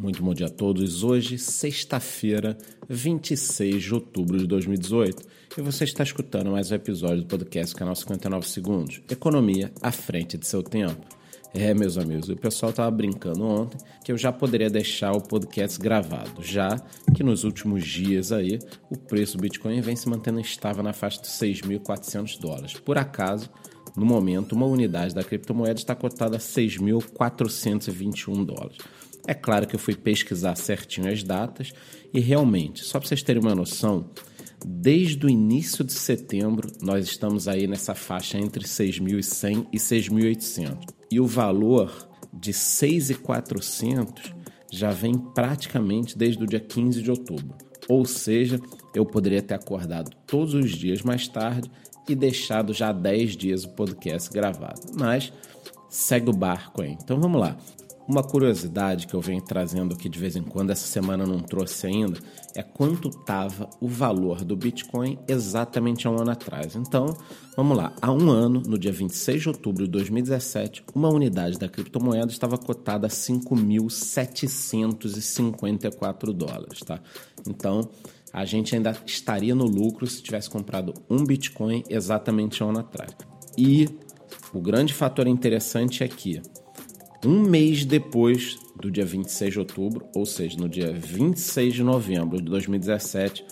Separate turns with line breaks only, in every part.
Muito bom dia a todos. Hoje, sexta-feira, 26 de outubro de 2018, e você está escutando mais um episódio do podcast Canal 59 Segundos Economia à frente de seu tempo. É, meus amigos, o pessoal estava brincando ontem que eu já poderia deixar o podcast gravado, já que nos últimos dias aí o preço do Bitcoin vem se mantendo estável na faixa de 6.400 dólares. Por acaso, no momento, uma unidade da criptomoeda está cotada a 6.421 dólares. É claro que eu fui pesquisar certinho as datas e realmente, só para vocês terem uma noção, desde o início de setembro nós estamos aí nessa faixa entre 6.100 e 6.800. E o valor de 6.400 já vem praticamente desde o dia 15 de outubro. Ou seja, eu poderia ter acordado todos os dias mais tarde e deixado já 10 dias o podcast gravado. Mas segue o barco aí. Então vamos lá. Uma curiosidade que eu venho trazendo aqui de vez em quando, essa semana não trouxe ainda, é quanto estava o valor do Bitcoin exatamente há um ano atrás. Então, vamos lá. Há um ano, no dia 26 de outubro de 2017, uma unidade da criptomoeda estava cotada a 5.754 dólares, tá? Então, a gente ainda estaria no lucro se tivesse comprado um Bitcoin exatamente um ano atrás. E o grande fator interessante é que um mês depois do dia 26 de outubro, ou seja, no dia 26 de novembro de 2017,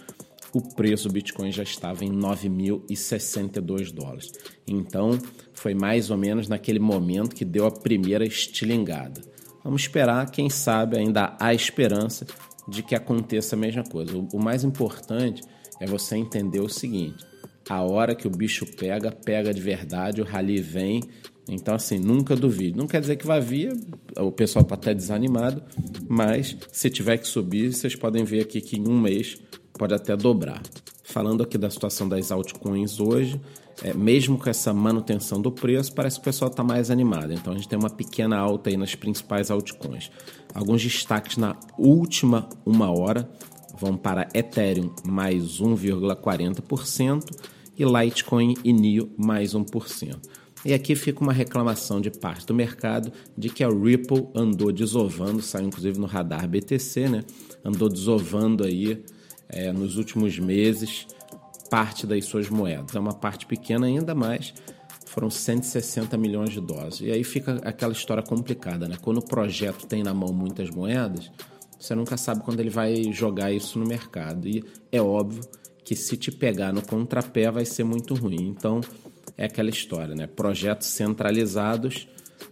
o preço do Bitcoin já estava em 9.062 dólares. Então, foi mais ou menos naquele momento que deu a primeira estilingada. Vamos esperar, quem sabe ainda há esperança de que aconteça a mesma coisa. O, mais importante é você entender o seguinte: a hora que o bicho pega, pega de verdade, o rally vem então, assim, nunca duvide. Não quer dizer que vai vir, o pessoal está até desanimado, mas se tiver que subir, vocês podem ver aqui que em um mês pode até dobrar. Falando aqui da situação das altcoins hoje, é, mesmo com essa manutenção do preço, parece que o pessoal está mais animado. Então a gente tem uma pequena alta aí nas principais altcoins. Alguns destaques na última uma hora vão para Ethereum mais 1,40% e Litecoin e NIO mais 1%. E aqui fica uma reclamação de parte do mercado de que a Ripple andou desovando, saiu inclusive no radar BTC, né? Andou desovando aí é, nos últimos meses parte das suas moedas. É uma parte pequena ainda, mas foram 160 milhões de dólares. E aí fica aquela história complicada, né? Quando o projeto tem na mão muitas moedas, você nunca sabe quando ele vai jogar isso no mercado. E é óbvio que se te pegar no contrapé vai ser muito ruim. Então, é aquela história, né? Projetos centralizados,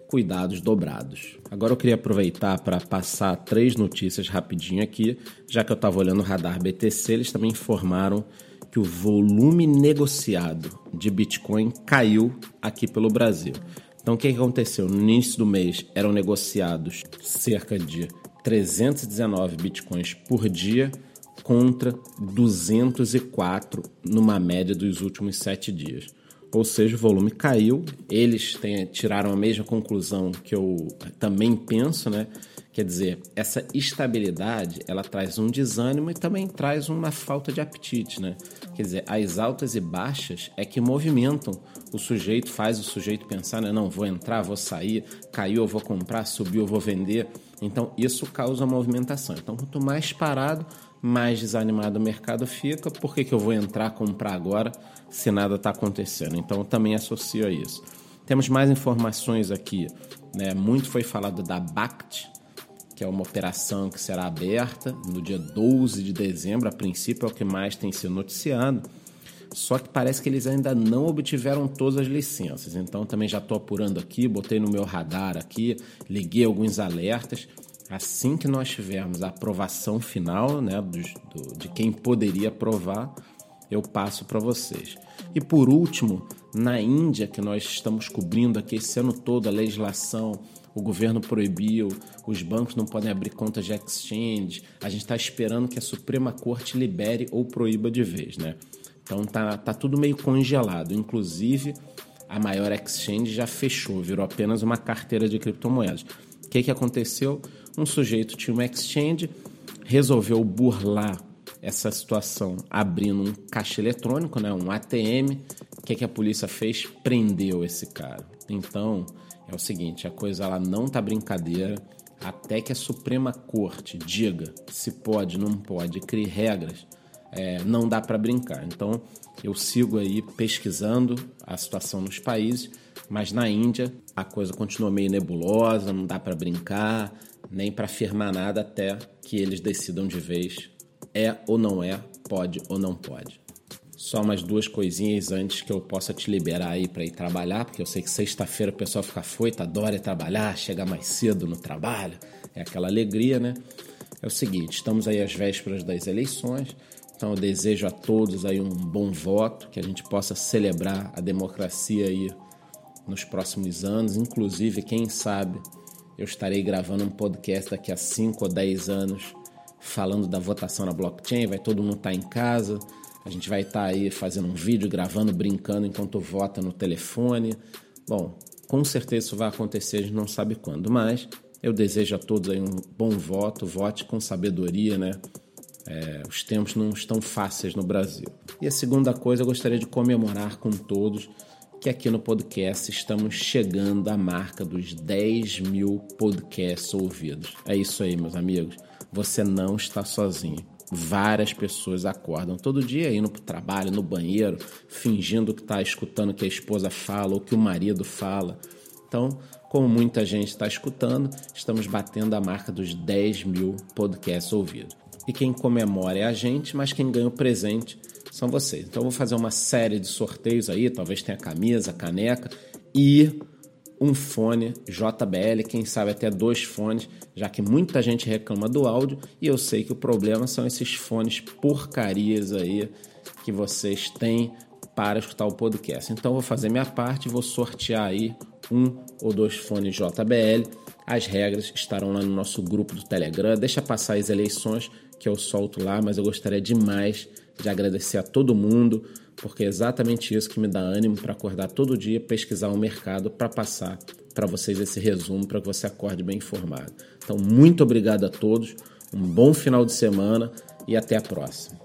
cuidados dobrados. Agora eu queria aproveitar para passar três notícias rapidinho aqui, já que eu estava olhando o radar BTC, eles também informaram que o volume negociado de Bitcoin caiu aqui pelo Brasil. Então o que aconteceu? No início do mês eram negociados cerca de 319 bitcoins por dia contra 204 numa média dos últimos sete dias ou seja, o volume caiu. Eles têm, tiraram a mesma conclusão que eu também penso, né? Quer dizer, essa estabilidade ela traz um desânimo e também traz uma falta de apetite, né? Quer dizer, as altas e baixas é que movimentam o sujeito, faz o sujeito pensar, né? Não, vou entrar, vou sair, caiu, eu vou comprar, subiu, eu vou vender. Então, isso causa movimentação. Então, quanto mais parado, mais desanimado o mercado fica. Por que, que eu vou entrar, comprar agora, se nada está acontecendo? Então, eu também associo a isso. Temos mais informações aqui. Né? Muito foi falado da BACT, que é uma operação que será aberta no dia 12 de dezembro. A princípio, é o que mais tem sido noticiado. Só que parece que eles ainda não obtiveram todas as licenças. Então, também já estou apurando aqui, botei no meu radar aqui, liguei alguns alertas Assim que nós tivermos a aprovação final né, do, do, de quem poderia aprovar, eu passo para vocês. E por último, na Índia, que nós estamos cobrindo aqui esse ano todo a legislação, o governo proibiu, os bancos não podem abrir contas de exchange, a gente está esperando que a Suprema Corte libere ou proíba de vez, né? Então tá, tá tudo meio congelado, inclusive a maior exchange já fechou, virou apenas uma carteira de criptomoedas. O que, que aconteceu? Um sujeito tinha uma exchange, resolveu burlar essa situação abrindo um caixa eletrônico, né, um ATM. O que, que a polícia fez? Prendeu esse cara. Então, é o seguinte, a coisa ela não tá brincadeira. até que a Suprema Corte diga se pode, não pode, crie regras, é, não dá para brincar. Então, eu sigo aí pesquisando a situação nos países, mas na Índia a coisa continua meio nebulosa, não dá para brincar, nem para afirmar nada até que eles decidam de vez é ou não é, pode ou não pode. Só mais duas coisinhas antes que eu possa te liberar aí para ir trabalhar, porque eu sei que sexta-feira o pessoal fica foito, adora trabalhar, chegar mais cedo no trabalho, é aquela alegria, né? É o seguinte, estamos aí às vésperas das eleições, então eu desejo a todos aí um bom voto, que a gente possa celebrar a democracia aí nos próximos anos, inclusive, quem sabe, eu estarei gravando um podcast daqui a 5 ou 10 anos falando da votação na blockchain, vai todo mundo estar tá em casa, a gente vai estar tá aí fazendo um vídeo, gravando, brincando enquanto vota no telefone. Bom, com certeza isso vai acontecer, a gente não sabe quando, mas eu desejo a todos aí um bom voto, vote com sabedoria, né? É, os tempos não estão fáceis no Brasil. E a segunda coisa, eu gostaria de comemorar com todos que aqui no podcast estamos chegando à marca dos 10 mil podcasts ouvidos. É isso aí, meus amigos. Você não está sozinho. Várias pessoas acordam todo dia indo para o trabalho, no banheiro, fingindo que está escutando o que a esposa fala ou que o marido fala. Então, como muita gente está escutando, estamos batendo a marca dos 10 mil podcasts ouvidos. E quem comemora é a gente, mas quem ganha o presente são vocês. Então eu vou fazer uma série de sorteios aí, talvez tenha camisa, caneca e um fone JBL, quem sabe até dois fones, já que muita gente reclama do áudio e eu sei que o problema são esses fones porcarias aí que vocês têm para escutar o podcast. Então vou fazer minha parte, vou sortear aí um ou dois fones JBL. As regras estarão lá no nosso grupo do Telegram. Deixa passar as eleições que eu solto lá, mas eu gostaria demais de agradecer a todo mundo, porque é exatamente isso que me dá ânimo para acordar todo dia, pesquisar o mercado para passar para vocês esse resumo para que você acorde bem informado. Então, muito obrigado a todos, um bom final de semana e até a próxima.